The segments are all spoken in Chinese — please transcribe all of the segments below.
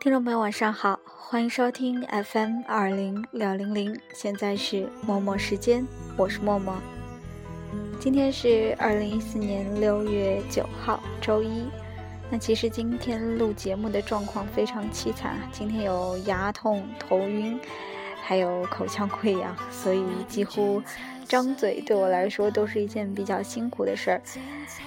听众朋友，晚上好，欢迎收听 FM 二零六零零，现在是默默时间，我是默默。今天是二零一四年六月九号，周一。那其实今天录节目的状况非常凄惨，今天有牙痛、头晕，还有口腔溃疡，所以几乎张嘴对我来说都是一件比较辛苦的事儿。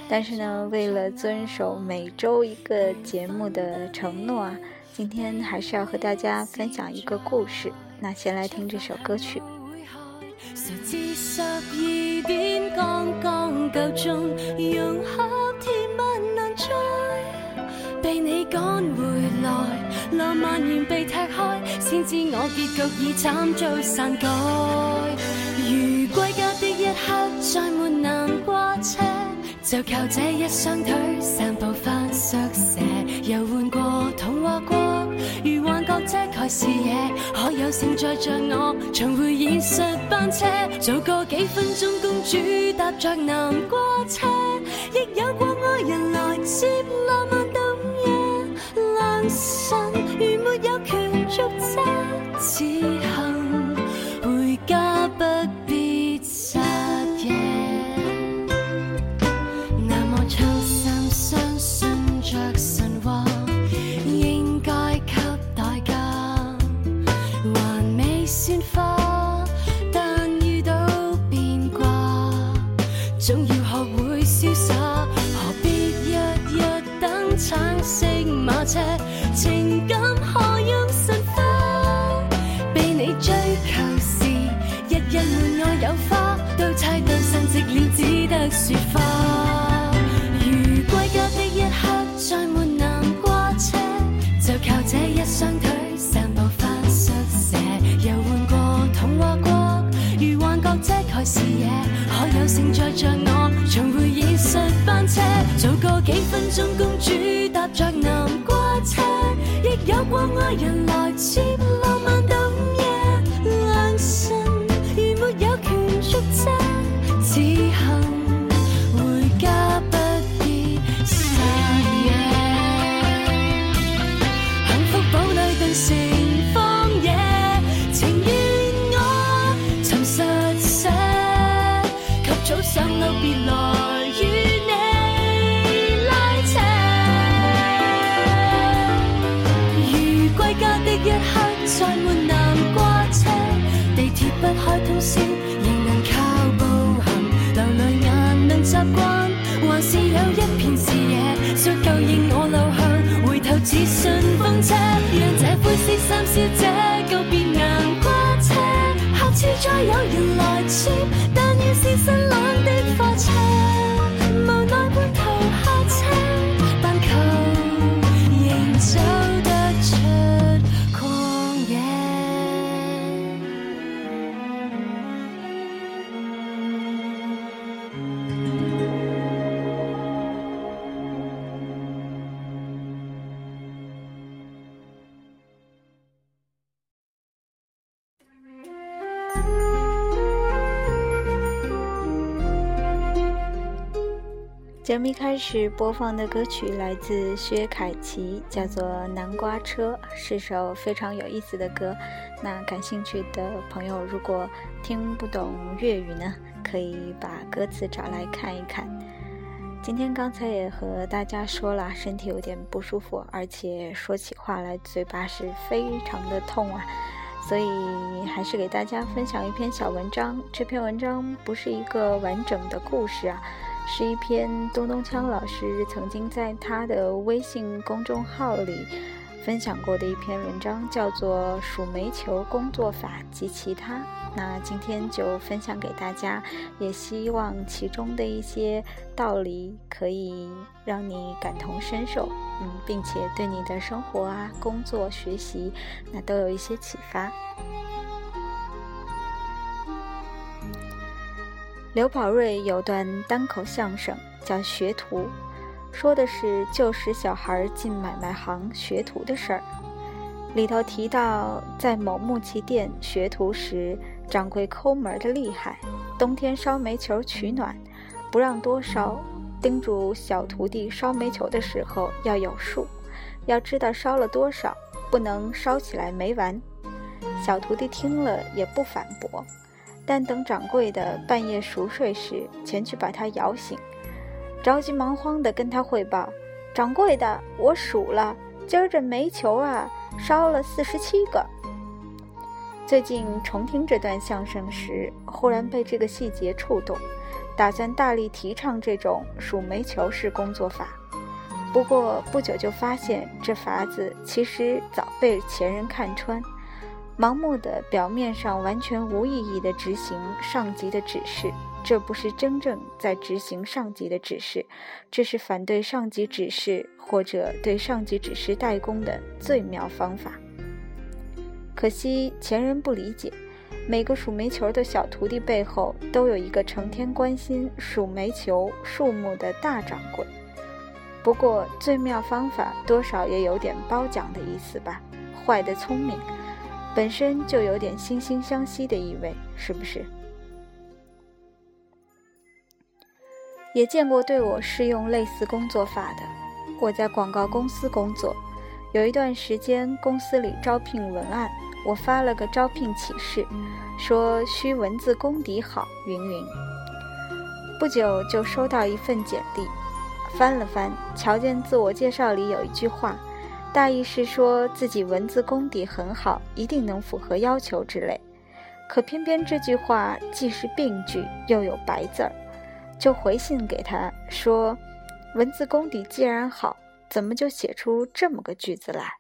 但是呢，为了遵守每周一个节目的承诺啊，今天还是要和大家分享一个故事。那先来听这首歌曲。被你赶回来，浪漫完被踢开，先知我结局已惨遭篡改。如归家的一刻，再没南瓜车，就靠这一双腿散步翻宿舍。游玩过童话国，如幻觉遮盖视野，可有承载着我重回现实班车？早过几分钟，公主搭着南瓜车，亦有过爱人来接浪漫。神如没有权捉车，此原来仍能靠步行，流泪眼能习惯，还是有一片视野，足够应我路向，回头只信风车，让这灰色三小姐告别硬瓜车，下次再有人来接，但要是新节目一开始播放的歌曲来自薛凯琪，叫做《南瓜车》，是首非常有意思的歌。那感兴趣的朋友，如果听不懂粤语呢，可以把歌词找来看一看。今天刚才也和大家说了，身体有点不舒服，而且说起话来嘴巴是非常的痛啊，所以还是给大家分享一篇小文章。这篇文章不是一个完整的故事啊。是一篇东东锵老师曾经在他的微信公众号里分享过的一篇文章，叫做《数煤球工作法及其他》。那今天就分享给大家，也希望其中的一些道理可以让你感同身受，嗯，并且对你的生活啊、工作、学习，那都有一些启发。刘宝瑞有段单口相声叫《学徒》，说的是旧时小孩进买卖行学徒的事儿。里头提到，在某木器店学徒时，掌柜抠门的厉害，冬天烧煤球取暖，不让多烧，叮嘱小徒弟烧煤球的时候要有数，要知道烧了多少，不能烧起来没完。小徒弟听了也不反驳，但等掌柜的半夜熟睡时前去把他摇醒，着急忙慌地跟他汇报：“掌柜的，我数了，今儿这煤球啊，烧了四十七个。”最近重听这段相声时，忽然被这个细节触动，打算大力提倡这种数煤球式工作法。不过不久就发现，这法子其实早被前人看穿，盲目的表面上完全无意义的执行上级的指示，这不是真正在执行上级的指示，这是反对上级指示或者对上级指示代工的最妙方法。可惜前人不理解，每个数煤球的小徒弟背后都有一个成天关心数煤球数目的大掌柜。不过最妙方法多少也有点褒奖的意思吧？坏的聪明，本身就有点惺惺相惜的意味，是不是？也见过对我适用类似工作法的。我在广告公司工作，有一段时间公司里招聘文案。我发了个招聘启事，说需文字功底好，云云。不久就收到一份简历，翻了翻，瞧见自我介绍里有一句话，大意是说自己文字功底很好，一定能符合要求之类。可偏偏这句话既是病句，又有白字儿，就回信给他说，文字功底既然好，怎么就写出这么个句子来？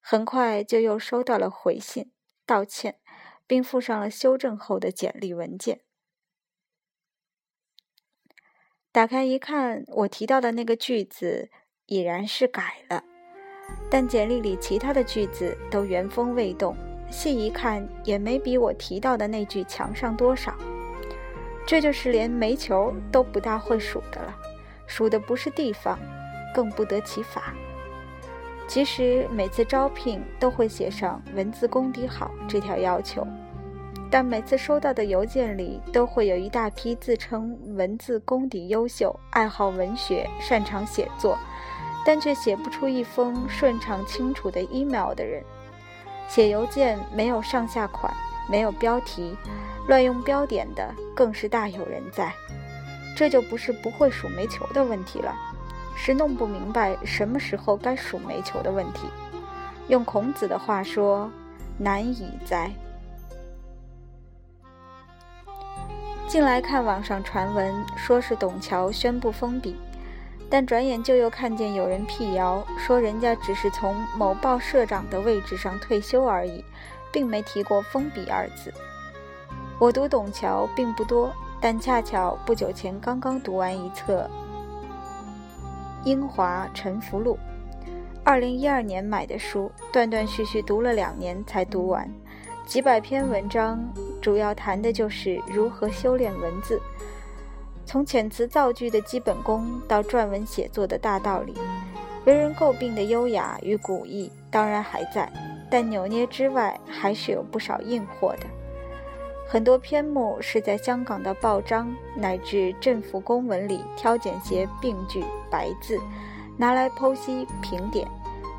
很快就又收到了回信，道歉，并附上了修正后的简历文件。打开一看，我提到的那个句子已然是改了，但简历里其他的句子都原封未动，细一看也没比我提到的那句强上多少。这就是连煤球都不大会数的了，数的不是地方，更不得其法。其实每次招聘都会写上文字功底好这条要求，但每次收到的邮件里都会有一大批自称文字功底优秀、爱好文学、擅长写作，但却写不出一封顺畅清楚的 email 的人。写邮件没有上下款，没有标题，乱用标点的更是大有人在。这就不是不会数煤球的问题了。是弄不明白什么时候该数煤球的问题。用孔子的话说：“难以哉。”近来看网上传闻，说是董桥宣布封笔，但转眼就又看见有人辟谣，说人家只是从某报社长的位置上退休而已，并没提过封笔二字。我读董桥并不多，但恰巧不久前刚刚读完一册。《英华沉浮录》，二零一二年买的书，断断续续读了两年才读完，几百篇文章，主要谈的就是如何修炼文字，从遣词造句的基本功到撰文写作的大道理。为人诟病的优雅与古意当然还在，但扭捏之外，还是有不少硬货的。很多篇目是在香港的报章乃至政府公文里挑拣些病句白字，拿来剖析评点，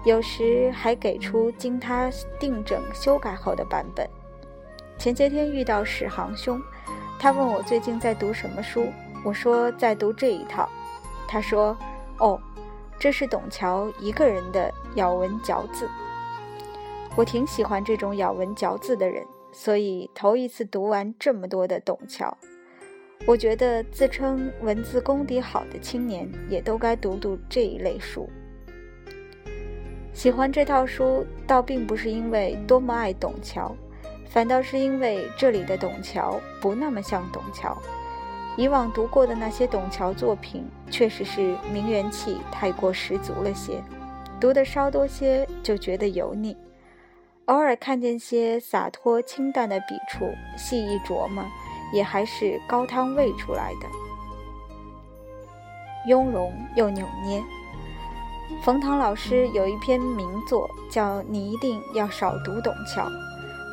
有时还给出经他订整修改后的版本。前些天遇到史航兄，他问我最近在读什么书，我说在读这一套，他说：“哦，这是董桥一个人的咬文嚼字。”我挺喜欢这种咬文嚼字的人。所以头一次读完这么多的董桥，我觉得自称文字功底好的青年也都该读读这一类书。喜欢这套书，倒并不是因为多么爱董桥，反倒是因为这里的董桥不那么像董桥。以往读过的那些董桥作品，确实是名媛气太过十足了些，读的稍多些就觉得油腻。偶尔看见些洒脱清淡的笔触，细一琢磨，也还是高汤煨出来的，雍容又扭捏。冯唐老师有一篇名作叫《你一定要少读董桥》，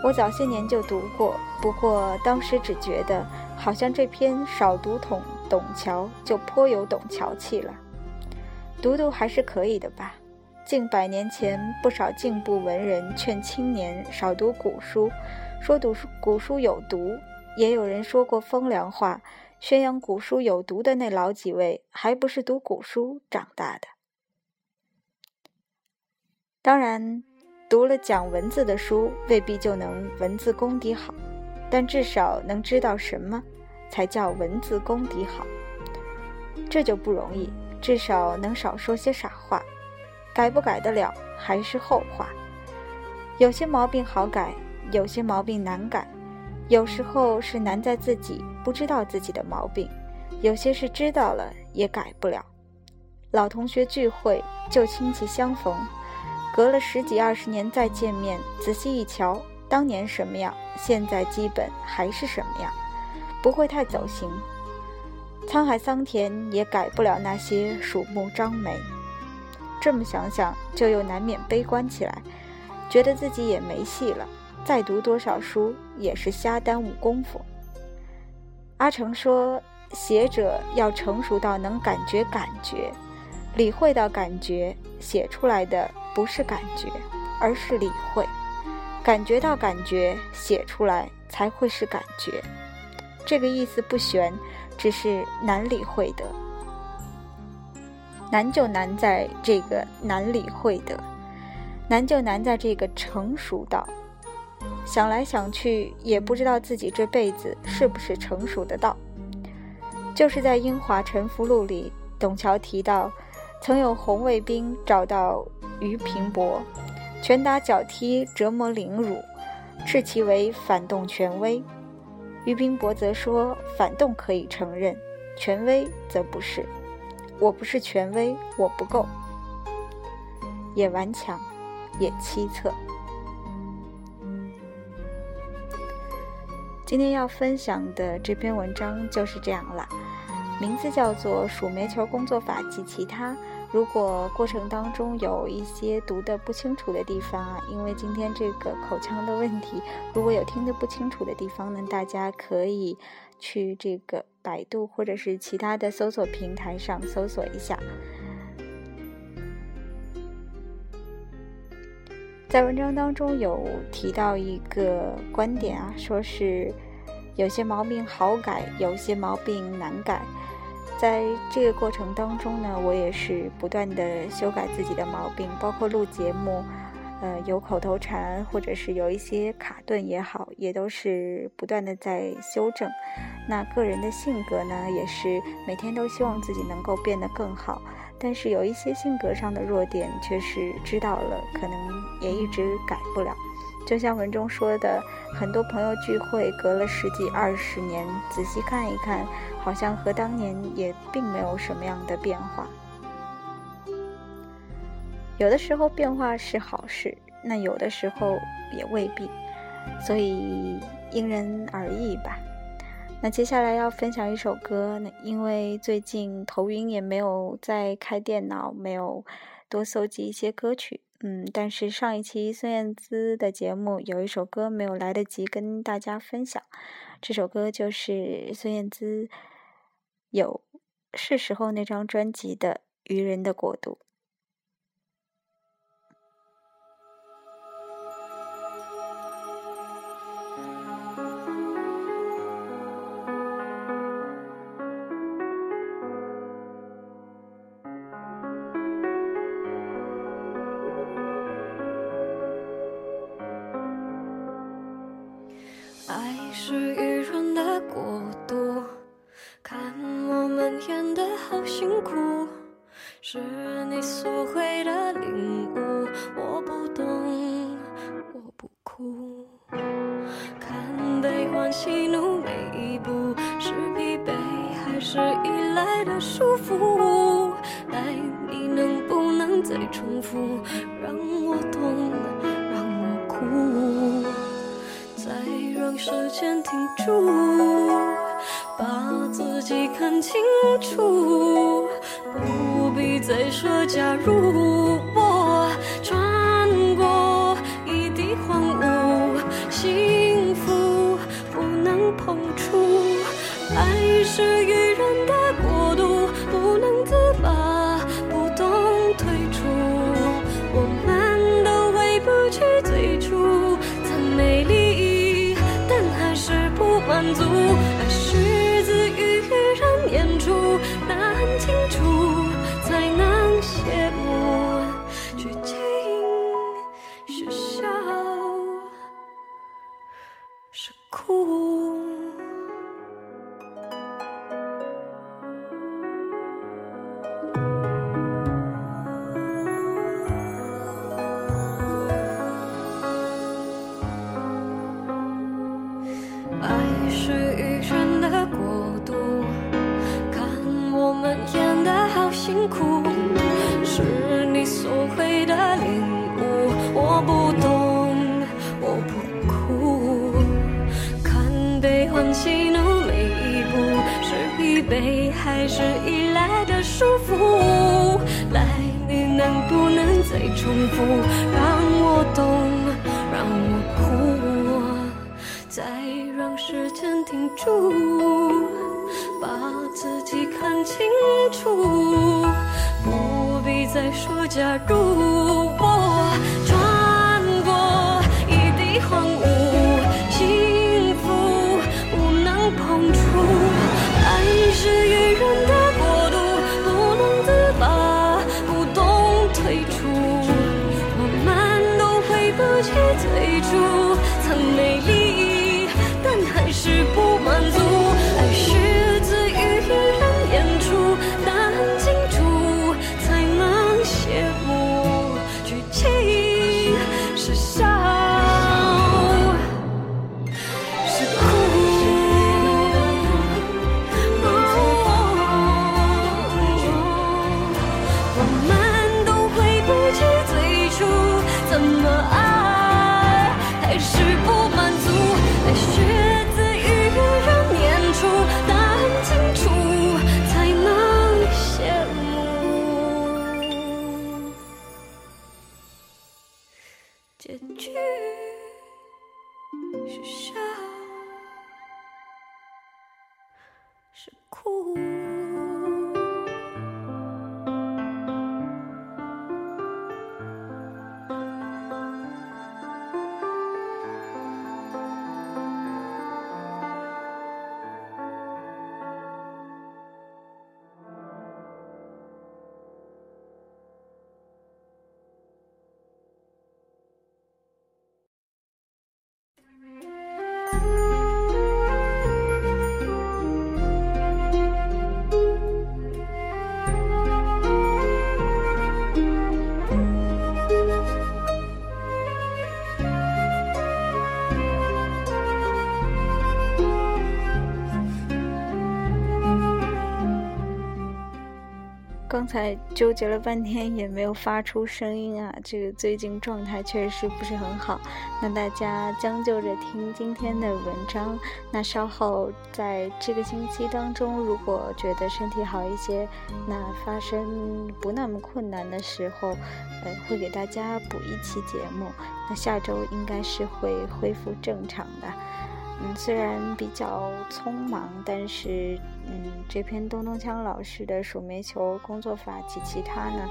我早些年就读过，不过当时只觉得好像这篇少读董董桥就颇有董桥气了。读读还是可以的吧。近百年前，不少进步文人劝青年少读古书，说读书古书有毒；也有人说过风凉话，宣扬古书有毒的那老几位，还不是读古书长大的。当然，读了讲文字的书，未必就能文字功底好，但至少能知道什么才叫文字功底好，这就不容易。至少能少说些傻话。改不改得了还是后话。有些毛病好改，有些毛病难改。有时候是难在自己不知道自己的毛病，有些是知道了也改不了。老同学聚会，旧亲戚相逢，隔了十几二十年再见面，仔细一瞧，当年什么样，现在基本还是什么样，不会太走形。沧海桑田也改不了那些鼠目张眉。这么想想，就又难免悲观起来，觉得自己也没戏了。再读多少书，也是瞎耽误功夫。阿成说：“写者要成熟到能感觉感觉，理会到感觉，写出来的不是感觉，而是理会；感觉到感觉，写出来才会是感觉。”这个意思不玄，只是难理会的。难就难在这个难理会的，难就难在这个成熟到，想来想去也不知道自己这辈子是不是成熟的到。就是在《英华沉浮录》里，董桥提到，曾有红卫兵找到于平伯，拳打脚踢，折磨凌辱，斥其为反动权威。于平伯则说，反动可以承认，权威则不是。我不是权威，我不够，也顽强，也凄恻。今天要分享的这篇文章就是这样了，名字叫做《数煤球工作法及其他》。如果过程当中有一些读的不清楚的地方啊，因为今天这个口腔的问题，如果有听得不清楚的地方呢，大家可以去这个百度或者是其他的搜索平台上搜索一下。在文章当中有提到一个观点啊，说是有些毛病好改，有些毛病难改。在这个过程当中呢，我也是不断的修改自己的毛病，包括录节目，呃，有口头禅或者是有一些卡顿也好，也都是不断的在修正。那个人的性格呢，也是每天都希望自己能够变得更好，但是有一些性格上的弱点，却是知道了，可能也一直改不了。就像文中说的，很多朋友聚会隔了十几二十年，仔细看一看，好像和当年也并没有什么样的变化。有的时候变化是好事，那有的时候也未必，所以因人而异吧。那接下来要分享一首歌，那因为最近头晕，也没有在开电脑，没有多搜集一些歌曲。嗯，但是上一期孙燕姿的节目有一首歌没有来得及跟大家分享，这首歌就是孙燕姿有是时候那张专辑的《愚人的国度》。是依赖的束缚？爱你能不能再重复，让我痛，让我哭。再让时间停住，把自己看清楚，不必再说假如。束缚？来，你能不能再重复，让我懂，让我哭？再让时间停住，把自己看清楚，不必再说假如。我穿过一地荒芜，刚才纠结了半天也没有发出声音啊，这个最近状态确实不是很好。那大家将就着听今天的文章。那稍后在这个星期当中，如果觉得身体好一些，那发生不那么困难的时候，呃，会给大家补一期节目。那下周应该是会恢复正常的。嗯，虽然比较匆忙，但是嗯，这篇东东锵老师的数煤球工作法及其他呢，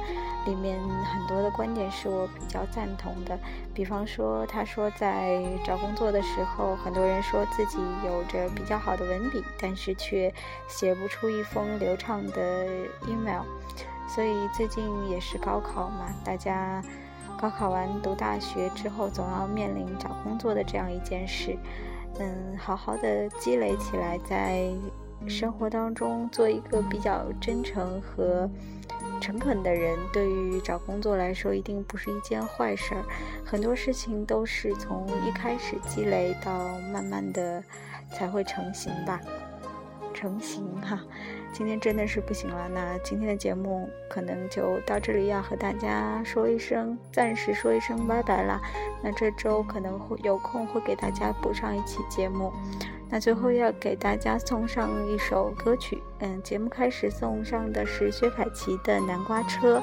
里面很多的观点是我比较赞同的。比方说，他说在找工作的时候，很多人说自己有着比较好的文笔，但是却写不出一封流畅的 email。所以最近也是高考嘛，大家高考完读大学之后，总要面临找工作的这样一件事。嗯，好好的积累起来，在生活当中做一个比较真诚和诚恳的人，对于找工作来说，一定不是一件坏事儿。很多事情都是从一开始积累到慢慢的才会成型吧，成型哈。今天真的是不行了，那今天的节目可能就到这里，要和大家说一声，暂时说一声拜拜啦。那这周可能会有空会给大家补上一期节目。那最后要给大家送上一首歌曲，嗯，节目开始送上的是薛凯琪的《南瓜车》。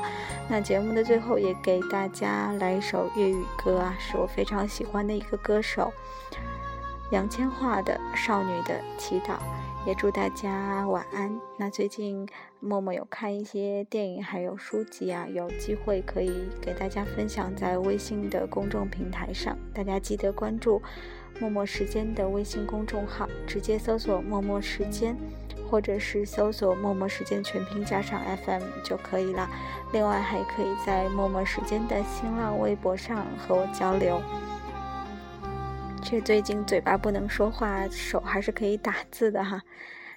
那节目的最后也给大家来一首粤语歌啊，是我非常喜欢的一个歌手杨千嬅的《少女的祈祷》。也祝大家晚安。那最近默默有看一些电影，还有书籍啊，有机会可以给大家分享在微信的公众平台上，大家记得关注默默时间的微信公众号，直接搜索“默默时间”，或者是搜索“默默时间”全拼加上 FM 就可以了。另外还可以在默默时间的新浪微博上和我交流。这最近嘴巴不能说话，手还是可以打字的哈。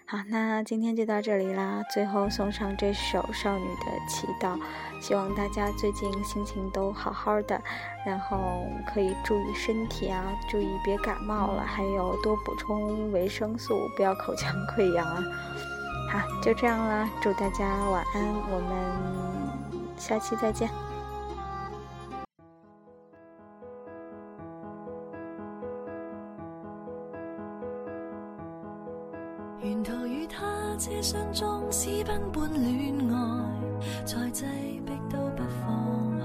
好，那今天就到这里啦。最后送上这首《少女的祈祷》，希望大家最近心情都好好的，然后可以注意身体啊，注意别感冒了，还有多补充维生素，不要口腔溃疡啊。好，就这样啦，祝大家晚安，我们下期再见。相中私奔般恋爱在挤逼都不放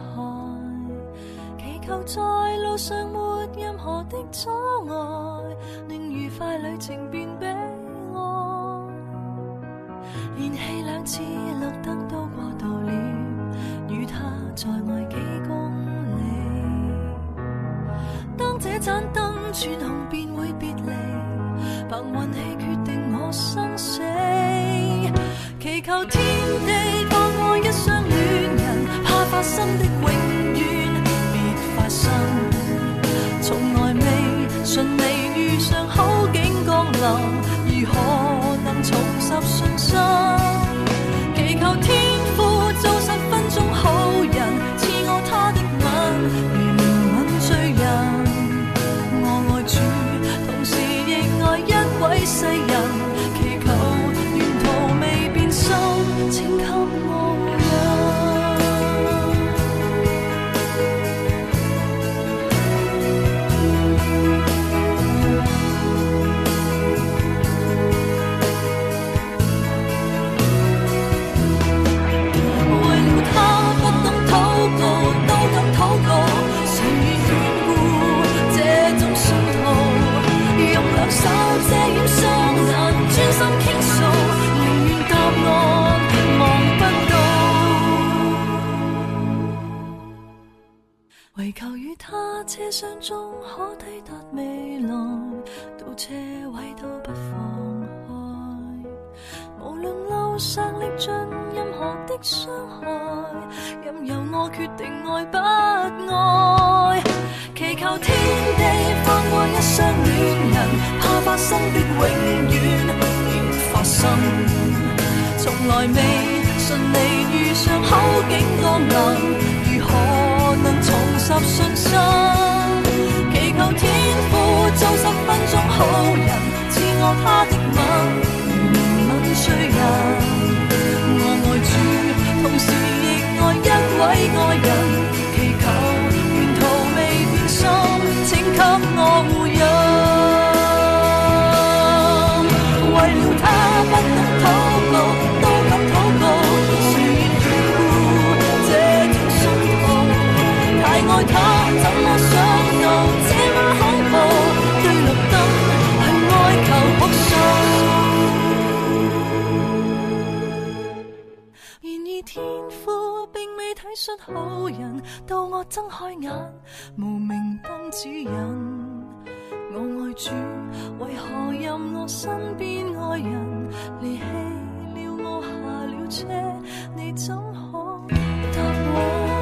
开祈求在路上没任何的阻碍令愉快旅程变悲哀连气两次绿灯都过道了与他再爱几公里当这盏灯转红便会别离白云戏生死，祈求天地放过一双恋人，怕发生的永远别发生。从来未顺利遇上好景降临，如何能重拾信心？祈求天來未順利遇上好景降臨，如何能重拾信心？祈求天父做十分鐘好人，赐我他的吻。如憐憫罪人。我愛主，同時亦愛一位愛人，祈求沿途未變心，請給我護他，怎么想到这么恐怖？對綠燈去哀求哭訴。然而天父並未體恤好人，到我睜開眼，無明燈指引。我愛主，為何任我身邊愛人離棄了我下了車？你怎可答我？